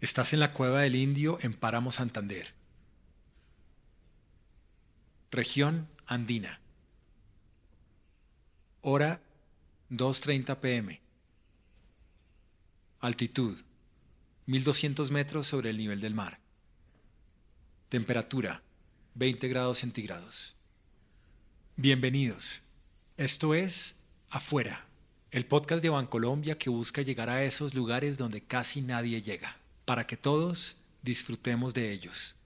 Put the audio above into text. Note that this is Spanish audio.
Estás en la cueva del Indio en Páramo Santander. Región Andina. Hora 2.30 pm. Altitud 1200 metros sobre el nivel del mar. Temperatura 20 grados centígrados. Bienvenidos. Esto es Afuera, el podcast de Bancolombia que busca llegar a esos lugares donde casi nadie llega para que todos disfrutemos de ellos.